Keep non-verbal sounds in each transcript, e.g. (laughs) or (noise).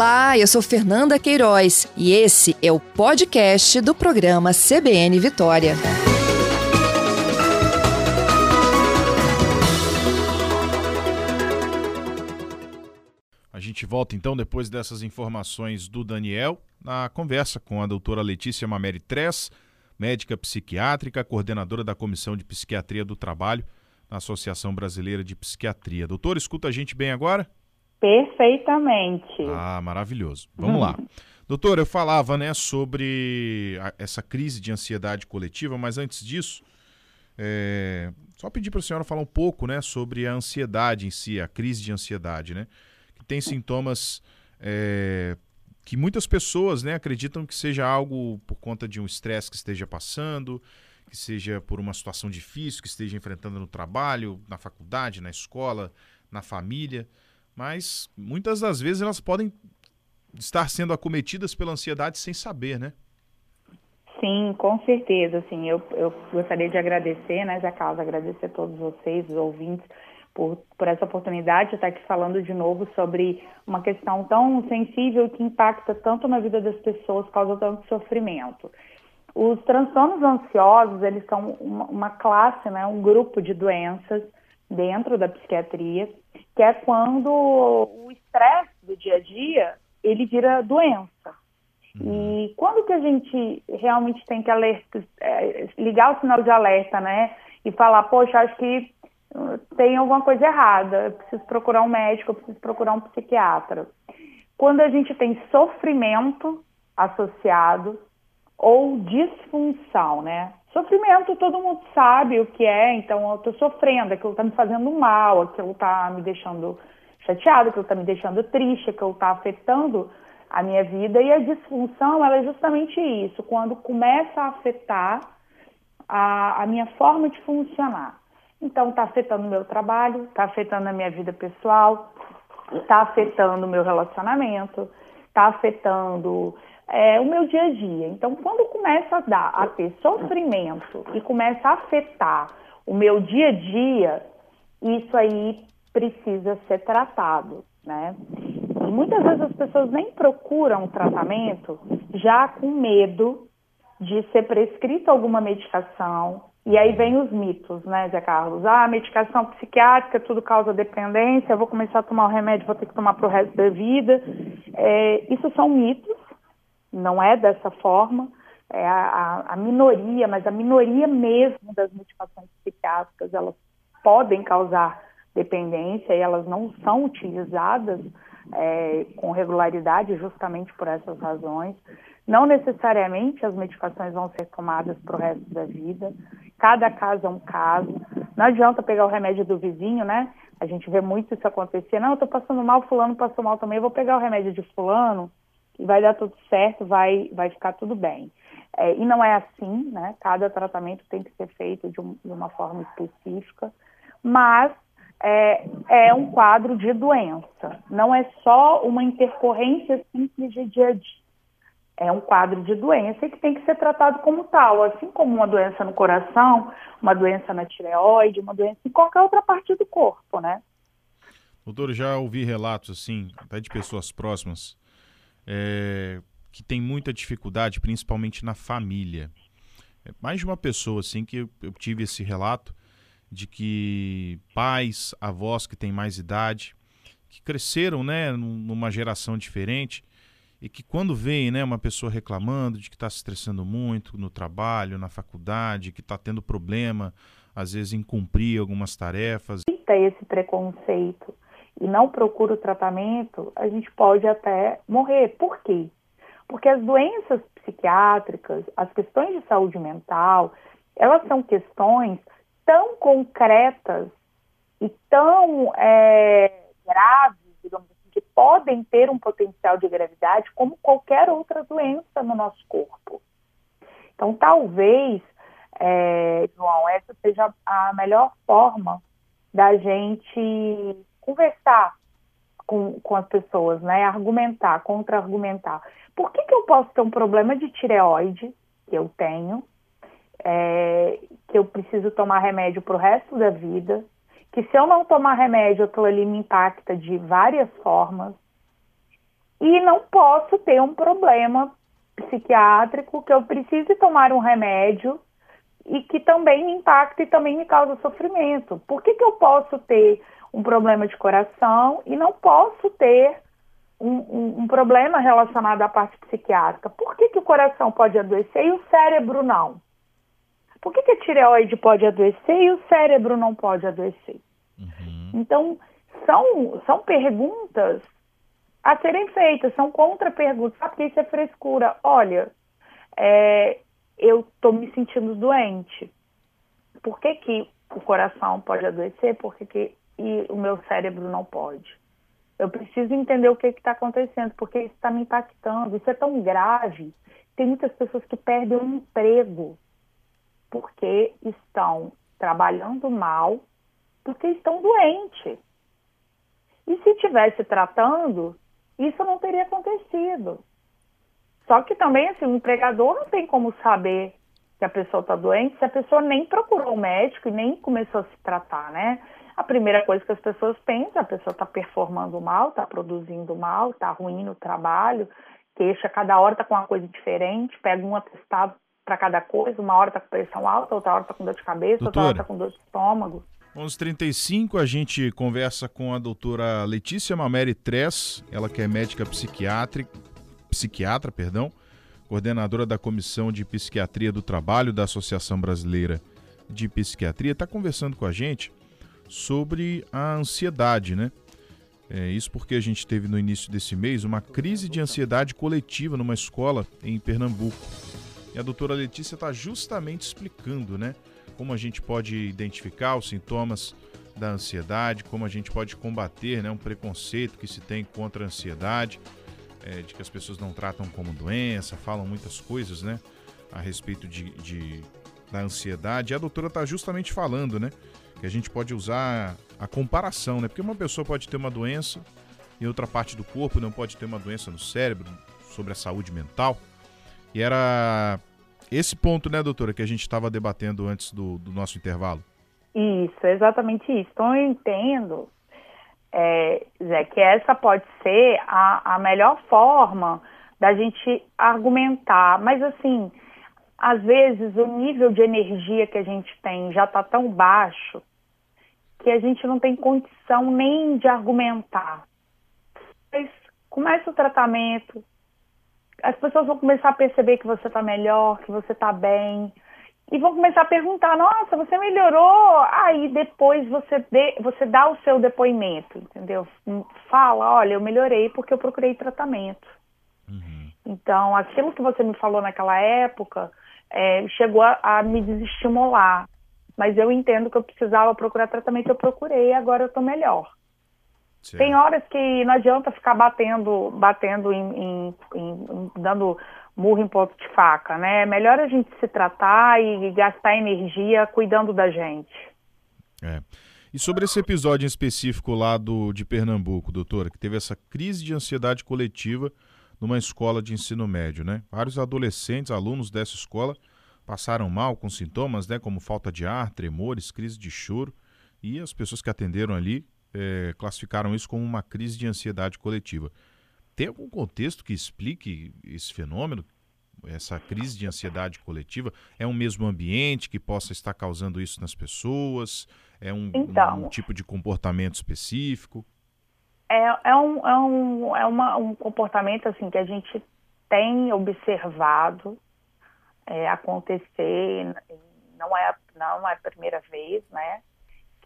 Olá, eu sou Fernanda Queiroz e esse é o podcast do programa CBN Vitória. A gente volta então depois dessas informações do Daniel na conversa com a doutora Letícia Mameri Tress, médica psiquiátrica, coordenadora da Comissão de Psiquiatria do Trabalho na Associação Brasileira de Psiquiatria. Doutor, escuta a gente bem agora? Perfeitamente. Ah, maravilhoso. Vamos lá. Doutor, eu falava né, sobre a, essa crise de ansiedade coletiva, mas antes disso, é, só pedir para a senhora falar um pouco né, sobre a ansiedade em si, a crise de ansiedade, né? Que tem sintomas é, que muitas pessoas né, acreditam que seja algo por conta de um estresse que esteja passando, que seja por uma situação difícil que esteja enfrentando no trabalho, na faculdade, na escola, na família mas muitas das vezes elas podem estar sendo acometidas pela ansiedade sem saber, né? Sim, com certeza. Assim, eu, eu gostaria de agradecer, né, Carlos, agradecer a todos vocês, os ouvintes, por, por essa oportunidade de estar aqui falando de novo sobre uma questão tão sensível que impacta tanto na vida das pessoas, causa tanto sofrimento. Os transtornos ansiosos, eles são uma, uma classe, né, um grupo de doenças dentro da psiquiatria que é quando o estresse do dia a dia ele vira doença. Uhum. E quando que a gente realmente tem que alerta, é, ligar o sinal de alerta, né? E falar, poxa, acho que uh, tem alguma coisa errada, eu preciso procurar um médico, eu preciso procurar um psiquiatra. Quando a gente tem sofrimento associado ou disfunção, né? Sofrimento todo mundo sabe o que é, então eu estou sofrendo, aquilo está me fazendo mal, aquilo está me deixando chateado, aquilo está me deixando triste, aquilo está afetando a minha vida. E a disfunção ela é justamente isso, quando começa a afetar a, a minha forma de funcionar. Então está afetando o meu trabalho, está afetando a minha vida pessoal, está afetando o meu relacionamento, está afetando é, o meu dia a dia. Então, quando começa a dar, a ter sofrimento e começa a afetar o meu dia a dia, isso aí precisa ser tratado, né? E muitas vezes as pessoas nem procuram tratamento já com medo de ser prescrita alguma medicação. E aí vem os mitos, né, Zé Carlos? Ah, medicação psiquiátrica, tudo causa dependência, eu vou começar a tomar o remédio, vou ter que tomar para o resto da vida. É, isso são mitos não é dessa forma. É a, a, minoria, mas a minoria mesmo das medicações psiquiátricas, elas podem causar dependência e elas não são utilizadas é, com regularidade justamente por essas razões. Não necessariamente as medicações vão ser tomadas para o resto da vida. Cada caso é um caso. Não adianta pegar o remédio do vizinho, né? A gente vê muito isso acontecer. Não, eu estou passando mal, fulano passou mal também, eu vou pegar o remédio de fulano e vai dar tudo certo, vai, vai ficar tudo bem. É, e não é assim, né? Cada tratamento tem que ser feito de, um, de uma forma específica, mas é, é, um quadro de doença. Não é só uma intercorrência simples de dia a dia. É um quadro de doença que tem que ser tratado como tal, assim como uma doença no coração, uma doença na tireoide, uma doença em qualquer outra parte do corpo, né? Doutor, já ouvi relatos assim, até de pessoas próximas, é, que tem muita dificuldade, principalmente na família. É mais de uma pessoa assim que eu, tive esse relato de que pais, avós que têm mais idade, que cresceram, né, numa geração diferente e que quando vem, né, uma pessoa reclamando de que está se estressando muito no trabalho, na faculdade, que está tendo problema, às vezes em cumprir algumas tarefas. Esse preconceito e não procura o tratamento, a gente pode até morrer. Por quê? Porque as doenças psiquiátricas, as questões de saúde mental, elas são questões tão concretas e tão é, graves, digamos assim, que podem ter um potencial de gravidade como qualquer outra doença no nosso corpo. Então, talvez, é, João, essa seja a melhor forma da gente conversar com, com as pessoas, né? Argumentar, contra-argumentar. Por que, que eu posso ter um problema de tireoide, que eu tenho, é, que eu preciso tomar remédio para o resto da vida, que se eu não tomar remédio, aquilo ali me impacta de várias formas. e não posso ter um problema psiquiátrico que eu precise tomar um remédio e que também me impacta e também me causa sofrimento. Por que, que eu posso ter um problema de coração e não posso ter um, um, um problema relacionado à parte psiquiátrica? Por que, que o coração pode adoecer e o cérebro não? Por que, que a tireoide pode adoecer e o cérebro não pode adoecer? Uhum. Então, são, são perguntas a serem feitas, são contra-perguntas. Ah, porque isso é frescura. Olha, é, eu estou me sentindo doente. Por que, que o coração pode adoecer? Por que, que e o meu cérebro não pode? Eu preciso entender o que está acontecendo, porque isso está me impactando. Isso é tão grave. Tem muitas pessoas que perdem o um emprego porque estão trabalhando mal, porque estão doentes. E se estivesse tratando, isso não teria acontecido. Só que também, assim, o empregador não tem como saber que a pessoa está doente se a pessoa nem procurou o médico e nem começou a se tratar, né? A primeira coisa que as pessoas pensam, a pessoa está performando mal, está produzindo mal, está ruim no trabalho, queixa, cada hora está com uma coisa diferente, pega um atestado para cada coisa, uma hora está com pressão alta, outra hora está com dor de cabeça, doutora, outra hora está com dor de estômago. 11:35 a gente conversa com a doutora Letícia Mameri Tress, ela que é médica psiquiátrica, psiquiatra, perdão, coordenadora da Comissão de Psiquiatria do Trabalho da Associação Brasileira de Psiquiatria, está conversando com a gente sobre a ansiedade, né? É, isso porque a gente teve no início desse mês uma crise de ansiedade coletiva numa escola em Pernambuco. E a doutora Letícia está justamente explicando, né? Como a gente pode identificar os sintomas da ansiedade, como a gente pode combater né, um preconceito que se tem contra a ansiedade, é, de que as pessoas não tratam como doença, falam muitas coisas, né? A respeito de, de da ansiedade. E a doutora está justamente falando, né? Que a gente pode usar a comparação, né? Porque uma pessoa pode ter uma doença e outra parte do corpo não pode ter uma doença no cérebro, sobre a saúde mental. E era esse ponto, né, doutora, que a gente estava debatendo antes do, do, nosso intervalo. Isso, exatamente isso. Então eu entendo, é, Zé, que essa pode ser a, a melhor forma da gente argumentar. Mas assim, às vezes o nível de energia que a gente tem já está tão baixo que a gente não tem condição nem de argumentar. Mas começa o tratamento, as pessoas vão começar a perceber que você está melhor, que você está bem, e vão começar a perguntar, nossa, você melhorou? Aí depois você, dê, você dá o seu depoimento, entendeu? Fala, olha, eu melhorei porque eu procurei tratamento. Uhum. Então, aquilo que você me falou naquela época é, chegou a, a, me desestimular. Mas eu entendo que eu precisava procurar tratamento, eu procurei e agora eu estou melhor. Certo. Tem horas que não adianta ficar batendo, batendo em, em, em, dando murro em ponto de faca, né? É melhor a gente se tratar e gastar energia cuidando da gente. É. E sobre esse episódio em específico lá do, de Pernambuco, doutora, que teve essa crise de ansiedade coletiva numa escola de ensino médio, né? Vários adolescentes, alunos dessa escola, passaram mal com sintomas, né? Como falta de ar, tremores, crise de choro. E as pessoas que atenderam ali é, classificaram isso como uma crise de ansiedade coletiva. Tem algum contexto que explique esse fenômeno? Essa crise de ansiedade coletiva é um mesmo ambiente que possa estar causando isso nas pessoas? É um, então, um tipo de comportamento específico? É, é, um, é, um, é uma, um comportamento assim que a gente tem observado é, acontecer, não é, não é a primeira vez, né?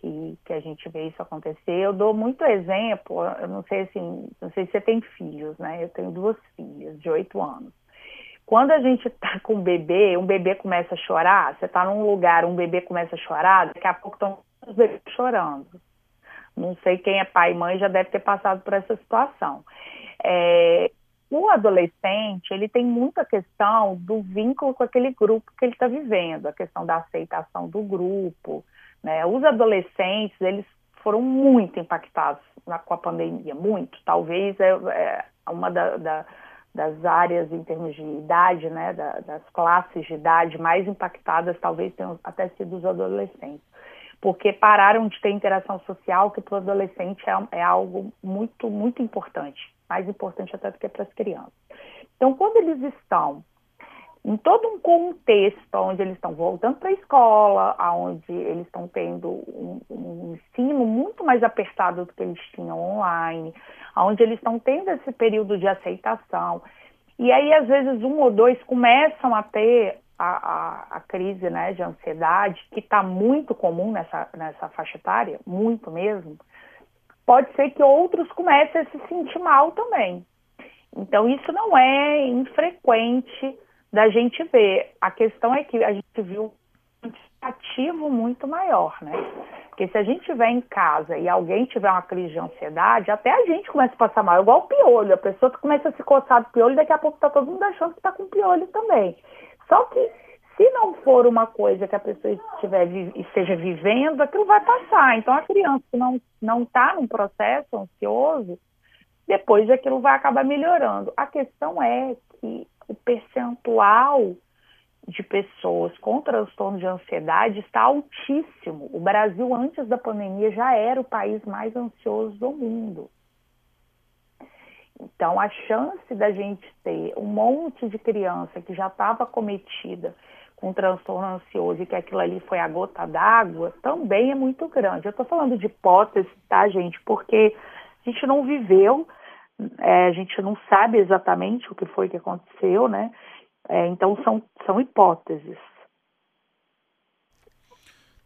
que, que a gente vê isso acontecer. Eu dou muito exemplo, eu não sei assim, não sei se você tem filhos, né? Eu tenho duas filhas de oito anos. Quando a gente tá (laughs) com um bebê, um bebê começa a chorar, você tá num lugar, um bebê começa a chorar, daqui a pouco estão os bebês chorando. Não sei quem é pai e mãe já deve ter passado por essa situação. É, o adolescente, ele tem muita questão do vínculo com aquele grupo que ele está vivendo, a questão da aceitação do grupo, né? Os adolescentes, eles foram muito impactados na, com a pandemia, muito. Talvez é, é uma da, da, das áreas em termos de idade, né, da, das classes de idade mais impactadas, talvez tenham até sido os adolescentes. Porque pararam de ter interação social, que para o adolescente é, é algo muito, muito importante. Mais importante até do que para as crianças. Então, quando eles estão em todo um contexto onde eles estão voltando para a escola, onde eles estão tendo um, um, ensino muito mais apertado do que eles tinham online, onde eles estão tendo esse período de aceitação. E aí, às vezes, um ou dois começam a ter a, a, a crise né, de ansiedade, que está muito comum nessa, nessa faixa etária, muito mesmo. Pode ser que outros comecem a se sentir mal também. Então, isso não é infrequente da gente ver. A questão é que a gente viu um ativo muito maior, né? Porque se a gente estiver em casa e alguém tiver uma crise de ansiedade, até a gente começa a passar mal, igual o piolho. A pessoa começa a se coçar do piolho, daqui a pouco está todo mundo achando que está com piolho também. Só que se não for uma coisa que a pessoa estiver, esteja vivendo, aquilo vai passar. Então a criança que não não está num processo ansioso, depois aquilo vai acabar melhorando. A questão é que o percentual de pessoas com transtorno de ansiedade está altíssimo. O Brasil, antes da pandemia, já era o país mais ansioso do mundo. Então, a chance da gente ter um monte de criança que já estava cometida com transtorno ansioso e que aquilo ali foi a gota d'água, também é muito grande. Eu estou falando de hipótese, tá, gente? Porque a gente não viveu é, a gente não sabe exatamente o que foi que aconteceu, né? É, então são, são hipóteses.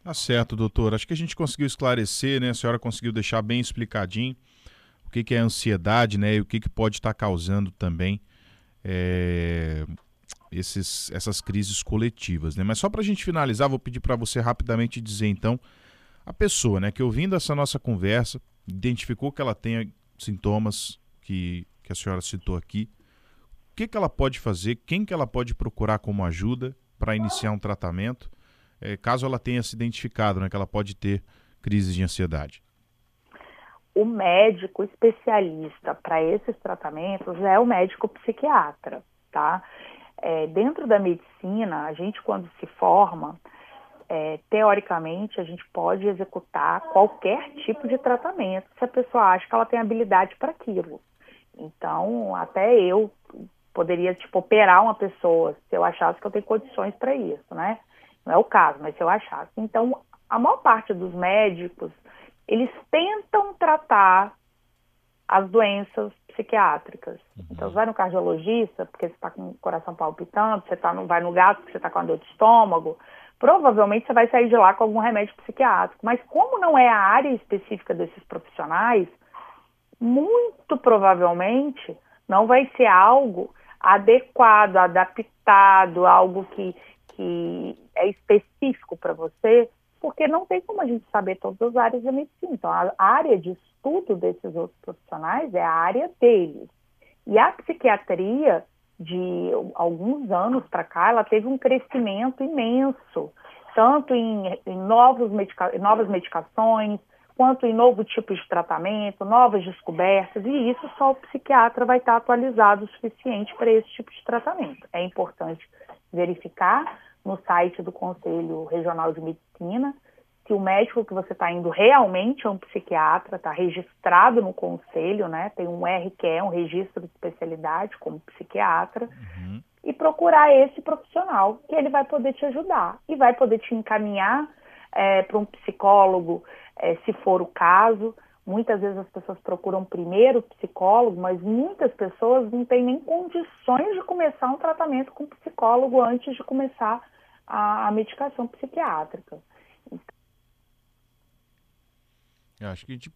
Tá certo, doutor. Acho que a gente conseguiu esclarecer, né? A senhora conseguiu deixar bem explicadinho o que, que é ansiedade, né? E o que, que pode estar causando também é, esses, essas crises coletivas, né? Mas só para a gente finalizar, vou pedir para você rapidamente dizer, então, a pessoa, né, que ouvindo essa nossa conversa, identificou que ela tem sintomas que, que a senhora citou aqui, o que, que ela pode fazer, quem que ela pode procurar como ajuda para iniciar um tratamento, é, caso ela tenha se identificado, né, que ela pode ter crise de ansiedade? O médico especialista para esses tratamentos é o médico psiquiatra, tá? É, dentro da medicina, a gente quando se forma, é, teoricamente, a gente pode executar qualquer tipo de tratamento se a pessoa acha que ela tem habilidade para aquilo. Então, até eu poderia, tipo, operar uma pessoa se eu achasse que eu tenho condições para isso, né? Não é o caso, mas se eu achasse. Então, a maior parte dos médicos, eles tentam tratar as doenças psiquiátricas. Uhum. Então, você vai no cardiologista, porque você está com o coração palpitando, você tá no, vai no gato porque você está com a dor de estômago, provavelmente você vai sair de lá com algum remédio psiquiátrico. Mas como não é a área específica desses profissionais, muito provavelmente não vai ser algo adequado, adaptado, algo que, que é específico para você, porque não tem como a gente saber todas as áreas da medicina. Então, a área de estudo desses outros profissionais é a área deles. E a psiquiatria, de alguns anos para cá, ela teve um crescimento imenso, tanto em, em novos medica novas medicações, quanto em novo tipo de tratamento, novas descobertas, e isso só o psiquiatra vai estar atualizado o suficiente para esse tipo de tratamento. É importante verificar no site do Conselho Regional de Medicina se o médico que você está indo realmente é um psiquiatra, está registrado no conselho, né? Tem um RQE, um registro de especialidade como psiquiatra, uhum. e procurar esse profissional que ele vai poder te ajudar e vai poder te encaminhar é, para um psicólogo é, se for o caso. Muitas vezes as pessoas procuram primeiro psicólogo, mas muitas pessoas não têm nem condições de começar um tratamento com psicólogo antes de começar a, a medicação psiquiátrica. Eu acho que a gente